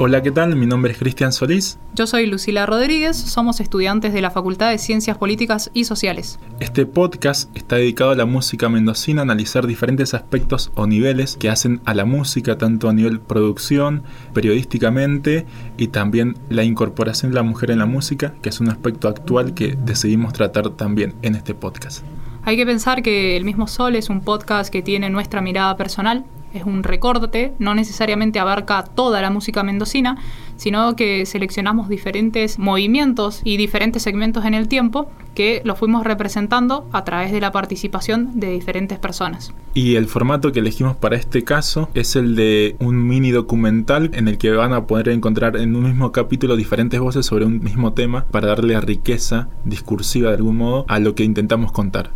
Hola, ¿qué tal? Mi nombre es Cristian Solís. Yo soy Lucila Rodríguez, somos estudiantes de la Facultad de Ciencias Políticas y Sociales. Este podcast está dedicado a la música mendocina, a analizar diferentes aspectos o niveles que hacen a la música, tanto a nivel producción, periodísticamente y también la incorporación de la mujer en la música, que es un aspecto actual que decidimos tratar también en este podcast. Hay que pensar que El mismo Sol es un podcast que tiene nuestra mirada personal, es un recorte, no necesariamente abarca toda la música mendocina, sino que seleccionamos diferentes movimientos y diferentes segmentos en el tiempo que los fuimos representando a través de la participación de diferentes personas. Y el formato que elegimos para este caso es el de un mini documental en el que van a poder encontrar en un mismo capítulo diferentes voces sobre un mismo tema para darle riqueza discursiva de algún modo a lo que intentamos contar.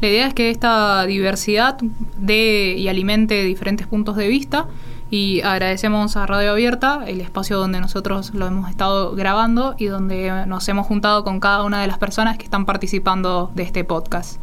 La idea es que esta diversidad dé y alimente diferentes puntos de vista y agradecemos a Radio Abierta el espacio donde nosotros lo hemos estado grabando y donde nos hemos juntado con cada una de las personas que están participando de este podcast.